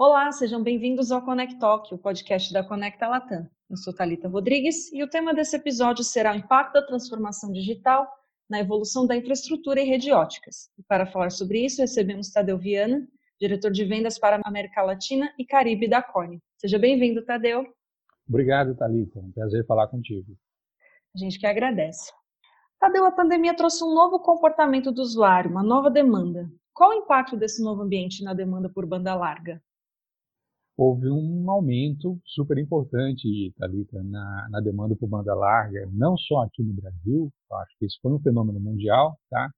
Olá, sejam bem-vindos ao Connect Talk, o podcast da Conecta Latam. Eu sou Talita Rodrigues e o tema desse episódio será o impacto da transformação digital na evolução da infraestrutura e rede óticas. E para falar sobre isso, recebemos Tadeu Viana, diretor de vendas para a América Latina e Caribe da Corne. Seja bem-vindo, Tadeu. Obrigado, Talita. É um prazer falar contigo. A gente que agradece. Tadeu, a pandemia trouxe um novo comportamento do usuário, uma nova demanda. Qual o impacto desse novo ambiente na demanda por banda larga? Houve um aumento super importante, Thalita, na, na demanda por banda larga, não só aqui no Brasil, acho que isso foi um fenômeno mundial, tá?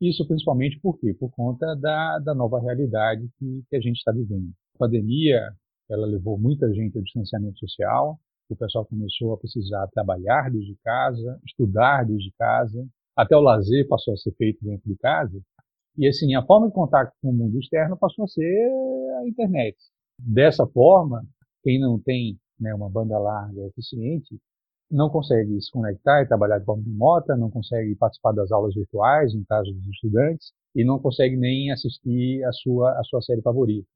Isso principalmente por quê? Por conta da, da nova realidade que, que a gente está vivendo. A pandemia, ela levou muita gente ao distanciamento social, o pessoal começou a precisar trabalhar desde casa, estudar desde casa, até o lazer passou a ser feito dentro de casa. E assim, a forma de contato com o mundo externo passou a ser a internet. Dessa forma, quem não tem né, uma banda larga eficiente não consegue se conectar e trabalhar de forma remota, não consegue participar das aulas virtuais, no caso dos estudantes, e não consegue nem assistir a sua, a sua série favorita.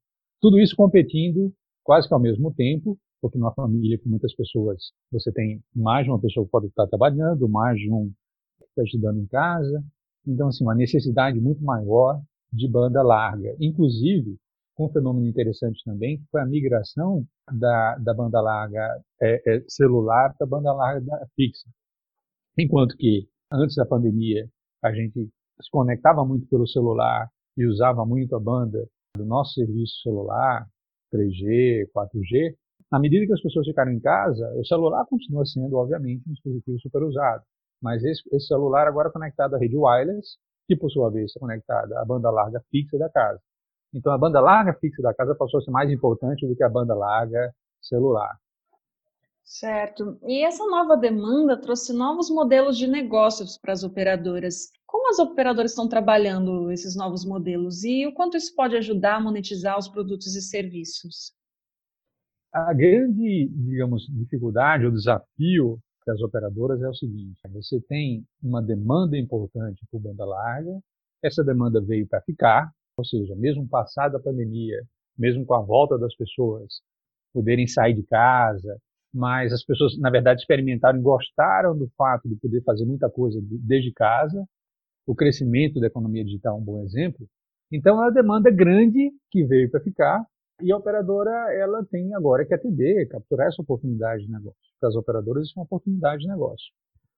Tudo isso competindo quase que ao mesmo tempo, porque numa família com muitas pessoas, você tem mais de uma pessoa que pode estar trabalhando, mais de um que está estudando em casa. Então, assim, uma necessidade muito maior de banda larga. Inclusive, um fenômeno interessante também, que foi a migração da, da banda larga é, é, celular para a banda larga fixa. Enquanto que antes da pandemia a gente se conectava muito pelo celular e usava muito a banda do nosso serviço celular, 3G, 4G, na medida que as pessoas ficaram em casa, o celular continua sendo, obviamente, um dispositivo super usado. Mas esse, esse celular agora é conectado à rede wireless, que por sua vez está conectada à banda larga fixa da casa. Então a banda larga fixa da casa passou a ser mais importante do que a banda larga celular. Certo. E essa nova demanda trouxe novos modelos de negócios para as operadoras. Como as operadoras estão trabalhando esses novos modelos e o quanto isso pode ajudar a monetizar os produtos e serviços? A grande, digamos, dificuldade ou desafio das operadoras é o seguinte: você tem uma demanda importante por banda larga, essa demanda veio para ficar, ou seja, mesmo passada a pandemia, mesmo com a volta das pessoas poderem sair de casa, mas as pessoas, na verdade, experimentaram e gostaram do fato de poder fazer muita coisa desde casa. O crescimento da economia digital é um bom exemplo. Então, é uma demanda grande que veio para ficar e a operadora ela tem agora que atender, capturar essa oportunidade de negócio. Para as operadoras, isso é uma oportunidade de negócio.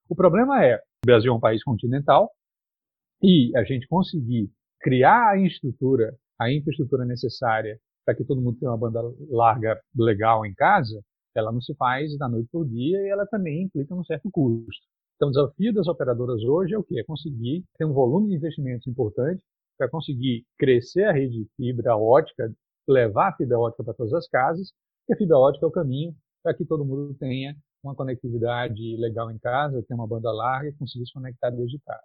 O problema é, o Brasil é um país continental e a gente conseguir criar a infraestrutura, a infraestrutura necessária para que todo mundo tenha uma banda larga legal em casa, ela não se faz da noite para o dia e ela também implica um certo custo. Então, o desafio das operadoras hoje é o quê? É conseguir ter um volume de investimentos importante para conseguir crescer a rede de fibra ótica, levar a fibra ótica para todas as casas, porque a fibra ótica é o caminho para que todo mundo tenha uma conectividade legal em casa, tenha uma banda larga e consiga se conectar desde casa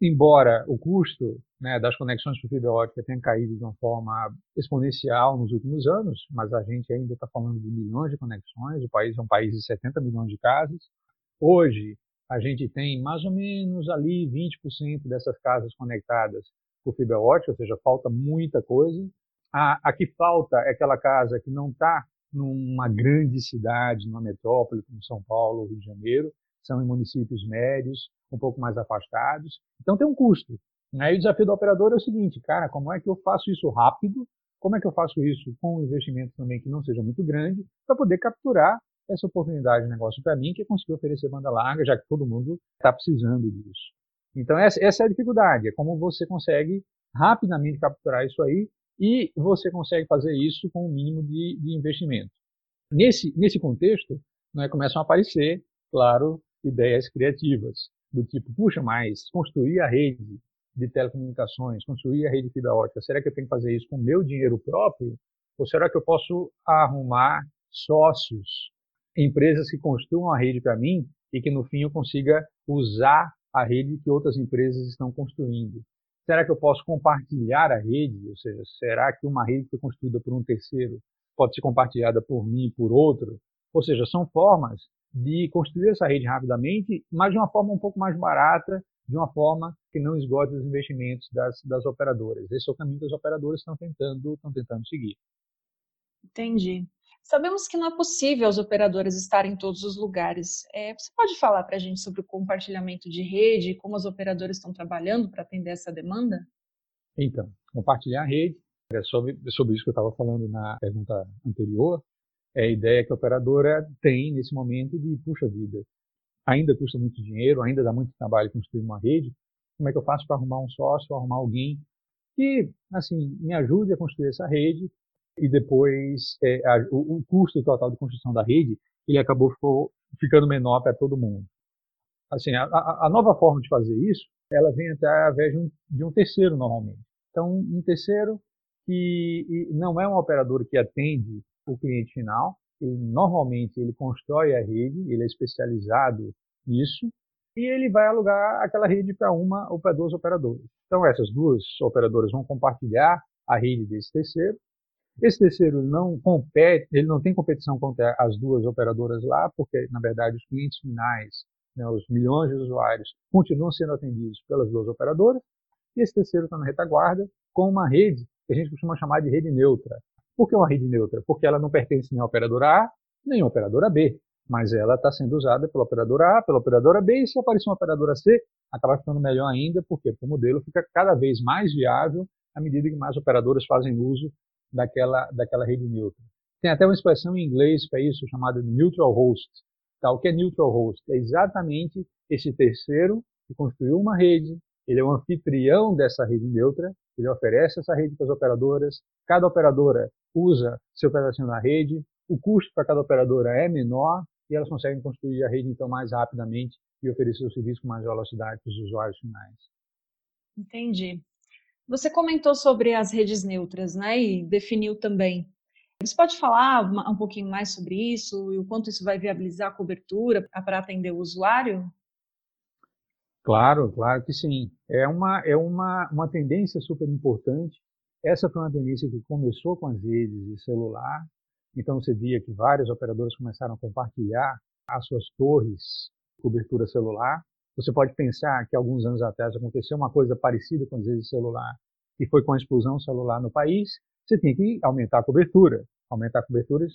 embora o custo né, das conexões por fibra ótica tenha caído de uma forma exponencial nos últimos anos, mas a gente ainda está falando de milhões de conexões, o país é um país de 70 milhões de casas. Hoje, a gente tem mais ou menos ali 20% dessas casas conectadas por fibra ótica, ou seja, falta muita coisa. A, a que falta é aquela casa que não está numa grande cidade, numa metrópole como São Paulo Rio de Janeiro, são em municípios médios, um pouco mais afastados. Então tem um custo. Aí o desafio do operador é o seguinte, cara, como é que eu faço isso rápido? Como é que eu faço isso com um investimento também que não seja muito grande, para poder capturar essa oportunidade de negócio para mim, que é conseguir oferecer banda larga, já que todo mundo está precisando disso. Então essa, essa é a dificuldade, é como você consegue rapidamente capturar isso aí e você consegue fazer isso com o um mínimo de, de investimento. Nesse, nesse contexto, né, começam a aparecer, claro, ideias criativas, do tipo, puxa, mas construir a rede de telecomunicações, construir a rede de fibra ótica, será que eu tenho que fazer isso com meu dinheiro próprio? Ou será que eu posso arrumar sócios, empresas que construam a rede para mim e que no fim eu consiga usar a rede que outras empresas estão construindo? Será que eu posso compartilhar a rede? Ou seja, será que uma rede que foi construída por um terceiro pode ser compartilhada por mim e por outro? Ou seja, são formas de construir essa rede rapidamente, mas de uma forma um pouco mais barata, de uma forma que não esgote os investimentos das, das operadoras. Esse é o caminho que as operadoras estão tentando, estão tentando seguir. Entendi. Sabemos que não é possível os operadores estarem em todos os lugares. É, você pode falar para a gente sobre o compartilhamento de rede e como os operadores estão trabalhando para atender essa demanda? Então, compartilhar a rede, é sobre, sobre isso que eu estava falando na pergunta anterior, é a ideia que a operadora tem nesse momento de, puxa vida, ainda custa muito dinheiro, ainda dá muito trabalho construir uma rede, como é que eu faço para arrumar um sócio, arrumar alguém que, assim, me ajude a construir essa rede e depois é, a, o, o, custo total de construção da rede ele acabou ficou, ficando menor para todo mundo. Assim, a, a, nova forma de fazer isso, ela vem através de um, de um terceiro normalmente. Então, um terceiro que não é um operador que atende o cliente final, ele normalmente ele constrói a rede, ele é especializado nisso e ele vai alugar aquela rede para uma ou para duas operadoras. Então essas duas operadoras vão compartilhar a rede desse terceiro esse terceiro não compete, ele não tem competição contra as duas operadoras lá, porque na verdade os clientes finais, né, os milhões de usuários, continuam sendo atendidos pelas duas operadoras. E esse terceiro está na retaguarda com uma rede que a gente costuma chamar de rede neutra. Por que uma rede neutra? Porque ela não pertence nem à operadora A, nem à operadora B, mas ela está sendo usada pela operadora A, pela operadora B, e se aparecer uma operadora C, acaba ficando melhor ainda, porque o modelo fica cada vez mais viável à medida que mais operadoras fazem uso daquela, daquela rede neutra. Tem até uma expressão em inglês para isso chamada neutral host. Tá? O que é neutral host? É exatamente esse terceiro que construiu uma rede, ele é o anfitrião dessa rede neutra, ele oferece essa rede para as operadoras, cada operadora usa seu pedacinho na rede, o custo para cada operadora é menor e elas conseguem construir a rede então mais rapidamente e oferecer o serviço com mais velocidade para os usuários finais. Entendi. Você comentou sobre as redes neutras, né? E definiu também. Você pode falar um pouquinho mais sobre isso e o quanto isso vai viabilizar a cobertura para atender o usuário? Claro, claro que sim. É uma, é uma, uma tendência super importante. Essa foi uma tendência que começou com as redes de celular. Então você via que várias operadoras começaram a compartilhar as suas torres de cobertura celular. Você pode pensar que alguns anos atrás aconteceu uma coisa parecida com as redes de celular, que foi com a explosão celular no país. Você tinha que aumentar a cobertura. Aumentar a cobertura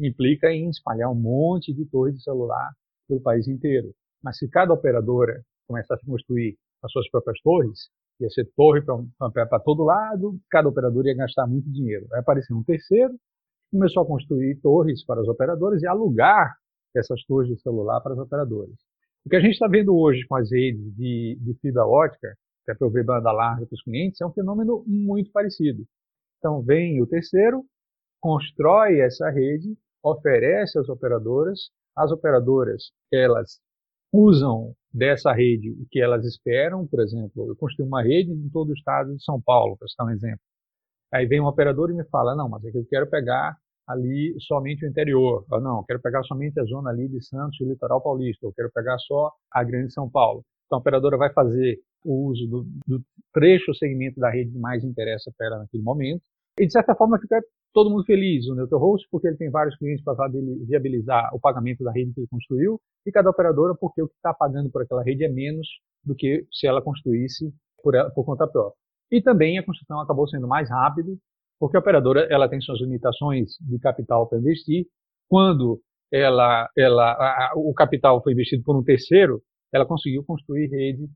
implica em espalhar um monte de torres de celular pelo país inteiro. Mas se cada operadora começasse a construir as suas próprias torres, ia ser torre para todo lado, cada operadora ia gastar muito dinheiro. Vai aparecer um terceiro, começou a construir torres para as operadoras e alugar essas torres de celular para as operadoras. O que a gente está vendo hoje com as redes de, de fibra ótica, que é ver banda larga para os clientes, é um fenômeno muito parecido. Então, vem o terceiro, constrói essa rede, oferece às operadoras, as operadoras, elas usam dessa rede o que elas esperam, por exemplo, eu construí uma rede em todo o estado de São Paulo, para citar um exemplo. Aí vem um operador e me fala, não, mas é que eu quero pegar ali somente o interior. Eu, não, eu quero pegar somente a zona ali de Santos e o litoral paulista. Eu quero pegar só a grande São Paulo. Então a operadora vai fazer o uso do, do trecho ou segmento da rede que mais interessa para ela naquele momento. E de certa forma fica todo mundo feliz, o Neutral porque ele tem vários clientes para viabilizar o pagamento da rede que ele construiu, e cada operadora porque o que está pagando por aquela rede é menos do que se ela construísse por, ela, por conta própria. E também a construção acabou sendo mais rápida, porque a operadora ela tem suas limitações de capital para investir. Quando ela, ela, a, o capital foi investido por um terceiro, ela conseguiu construir rede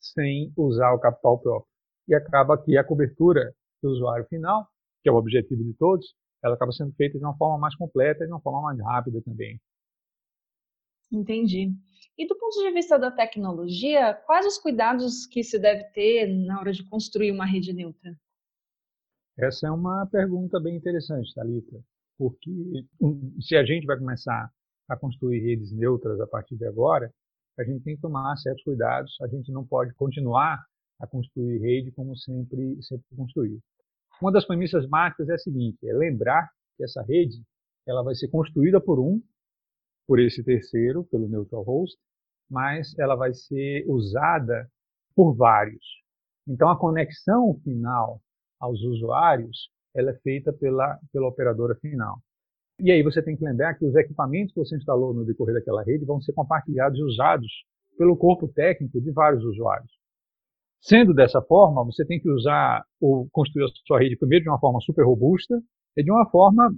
sem usar o capital próprio. E acaba que a cobertura do usuário final, que é o objetivo de todos, ela acaba sendo feita de uma forma mais completa e de uma forma mais rápida também. Entendi. E do ponto de vista da tecnologia, quais os cuidados que se deve ter na hora de construir uma rede neutra? Essa é uma pergunta bem interessante, Thalita, porque se a gente vai começar a construir redes neutras a partir de agora, a gente tem que tomar certos cuidados, a gente não pode continuar a construir rede como sempre, sempre construiu. Uma das premissas básicas é a seguinte, é lembrar que essa rede ela vai ser construída por um, por esse terceiro, pelo neutral host, mas ela vai ser usada por vários. Então a conexão final aos usuários, ela é feita pela, pela operadora final. E aí você tem que lembrar que os equipamentos que você instalou no decorrer daquela rede vão ser compartilhados e usados pelo corpo técnico de vários usuários. Sendo dessa forma, você tem que usar ou construir a sua rede primeiro de uma forma super robusta e de uma forma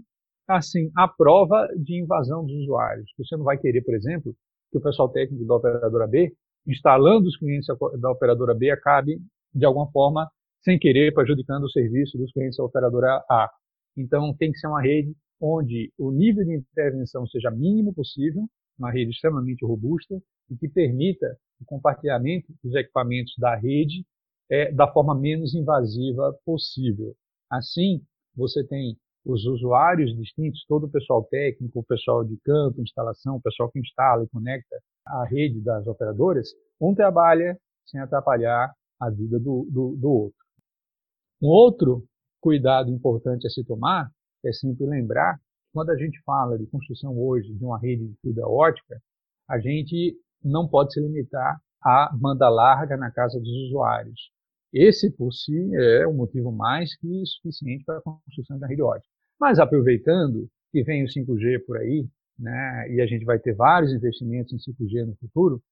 assim, a prova de invasão dos usuários. Você não vai querer, por exemplo, que o pessoal técnico da operadora B, instalando os clientes da operadora B, acabe, de alguma forma, sem querer, prejudicando o serviço dos clientes da operadora A. Então, tem que ser uma rede onde o nível de intervenção seja mínimo possível, uma rede extremamente robusta e que permita o compartilhamento dos equipamentos da rede é, da forma menos invasiva possível. Assim, você tem os usuários distintos, todo o pessoal técnico, o pessoal de campo, instalação, o pessoal que instala e conecta a rede das operadoras, um trabalha sem atrapalhar a vida do, do, do outro. Um outro cuidado importante a se tomar é sempre lembrar quando a gente fala de construção hoje de uma rede de fibra ótica, a gente não pode se limitar à banda larga na casa dos usuários. Esse, por si, é um motivo mais que suficiente para a construção da rede ótica. Mas aproveitando que vem o 5G por aí, né, e a gente vai ter vários investimentos em 5G no futuro,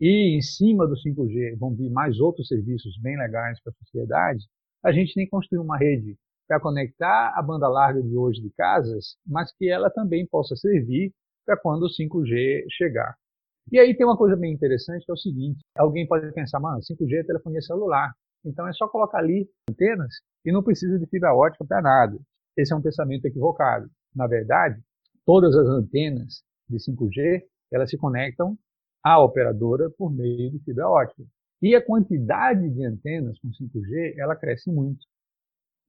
e em cima do 5G vão vir mais outros serviços bem legais para a sociedade, a gente tem que construir uma rede para conectar a banda larga de hoje de casas, mas que ela também possa servir para quando o 5G chegar. E aí tem uma coisa bem interessante que é o seguinte: alguém pode pensar, mano, 5G é telefonia celular. Então é só colocar ali antenas e não precisa de fibra ótica para nada. Esse é um pensamento equivocado. Na verdade, todas as antenas de 5G elas se conectam à operadora por meio de fibra ótica. E a quantidade de antenas com 5G ela cresce muito.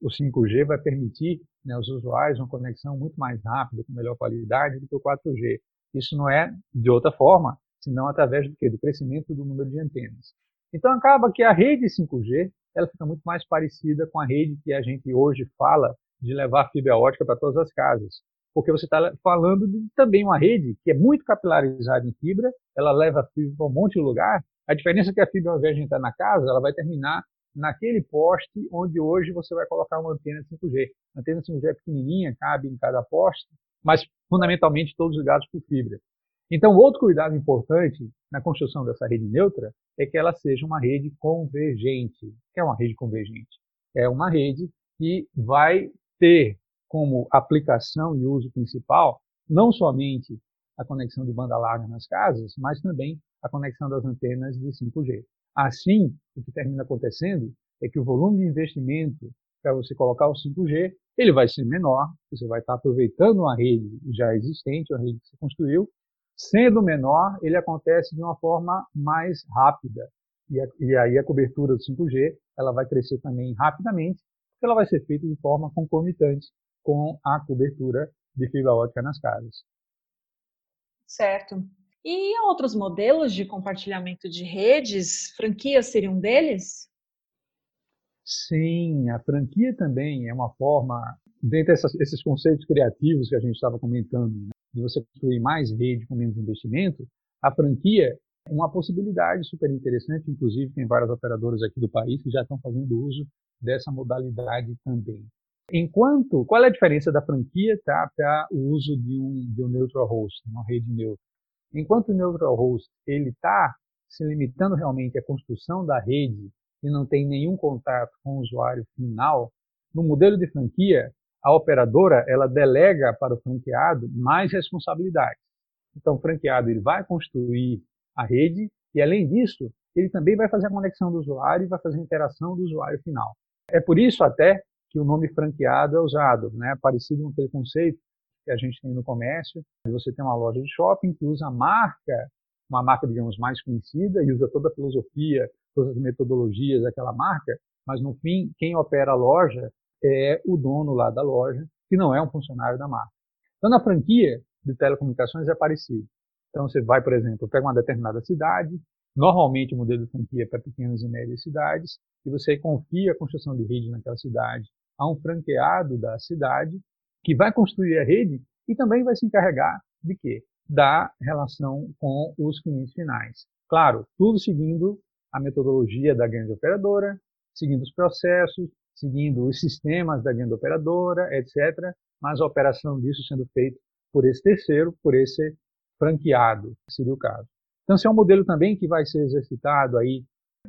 O 5G vai permitir né, aos usuários uma conexão muito mais rápida, com melhor qualidade do que o 4G. Isso não é de outra forma, senão através do, quê? do crescimento do número de antenas. Então acaba que a rede 5G ela fica muito mais parecida com a rede que a gente hoje fala de levar fibra ótica para todas as casas. Porque você está falando de também uma rede que é muito capilarizada em fibra, ela leva fibra para um monte de lugar. A diferença é que a fibra, ao invés de entrar na casa, ela vai terminar naquele poste onde hoje você vai colocar uma antena 5G. A antena 5G é pequenininha, cabe em cada poste, mas fundamentalmente todos ligados por fibra. Então, outro cuidado importante na construção dessa rede neutra é que ela seja uma rede convergente. O que é uma rede convergente? É uma rede que vai ter como aplicação e uso principal não somente a conexão de banda larga nas casas, mas também a conexão das antenas de 5G. Assim, o que termina acontecendo é que o volume de investimento para você colocar o 5G, ele vai ser menor, você vai estar aproveitando uma rede já existente, uma rede que você construiu, Sendo menor, ele acontece de uma forma mais rápida. E, a, e aí a cobertura do 5G ela vai crescer também rapidamente, porque ela vai ser feita de forma concomitante com a cobertura de fibra ótica nas casas. Certo. E outros modelos de compartilhamento de redes? Franquias seriam um deles? Sim, a franquia também é uma forma, dentre esses conceitos criativos que a gente estava comentando, né? de você construir mais rede com menos investimento, a franquia é uma possibilidade super interessante. Inclusive, tem várias operadoras aqui do país que já estão fazendo uso dessa modalidade também. Enquanto, qual é a diferença da franquia tá, para o uso de um, de um neutral host, uma rede neutra? Enquanto o neutral host ele está se limitando realmente à construção da rede e não tem nenhum contato com o usuário final, no modelo de franquia, a operadora ela delega para o franqueado mais responsabilidades. Então, o franqueado ele vai construir a rede e, além disso, ele também vai fazer a conexão do usuário e vai fazer a interação do usuário final. É por isso até que o nome franqueado é usado, né? parecido com aquele conceito que a gente tem no comércio, você tem uma loja de shopping que usa a marca, uma marca, digamos, mais conhecida e usa toda a filosofia, todas as metodologias daquela marca, mas no fim, quem opera a loja é o dono lá da loja, que não é um funcionário da marca. Então, na franquia de telecomunicações é parecido. Então, você vai, por exemplo, pega uma determinada cidade, normalmente o modelo de franquia é para pequenas e médias cidades, e você confia a construção de rede naquela cidade a um franqueado da cidade, que vai construir a rede e também vai se encarregar de quê? Da relação com os clientes finais. Claro, tudo seguindo a metodologia da grande operadora, seguindo os processos, seguindo os sistemas da grande operadora, etc., mas a operação disso sendo feita por esse terceiro, por esse franqueado, seria o caso. Então, esse é um modelo também que vai ser exercitado aí,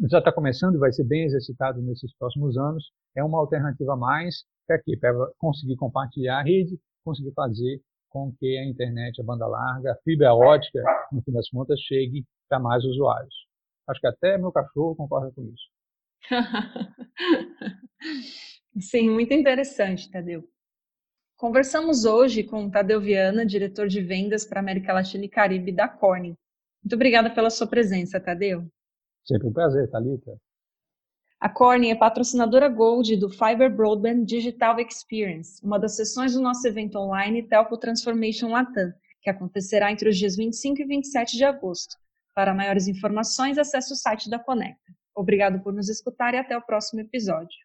já está começando e vai ser bem exercitado nesses próximos anos. É uma alternativa a mais para quê? Para conseguir compartilhar a rede conseguir fazer com que a internet, a banda larga, a fibra ótica, no fim das contas, chegue para mais usuários. Acho que até meu cachorro concorda com isso. Sim, muito interessante, Tadeu. Conversamos hoje com Tadeu Viana, diretor de vendas para América Latina e Caribe da Corning. Muito obrigada pela sua presença, Tadeu. Sempre um prazer, Thalita. A Corning é patrocinadora Gold do Fiber Broadband Digital Experience, uma das sessões do nosso evento online Telco Transformation Latam, que acontecerá entre os dias 25 e 27 de agosto. Para maiores informações, acesse o site da Conecta. Obrigado por nos escutar e até o próximo episódio.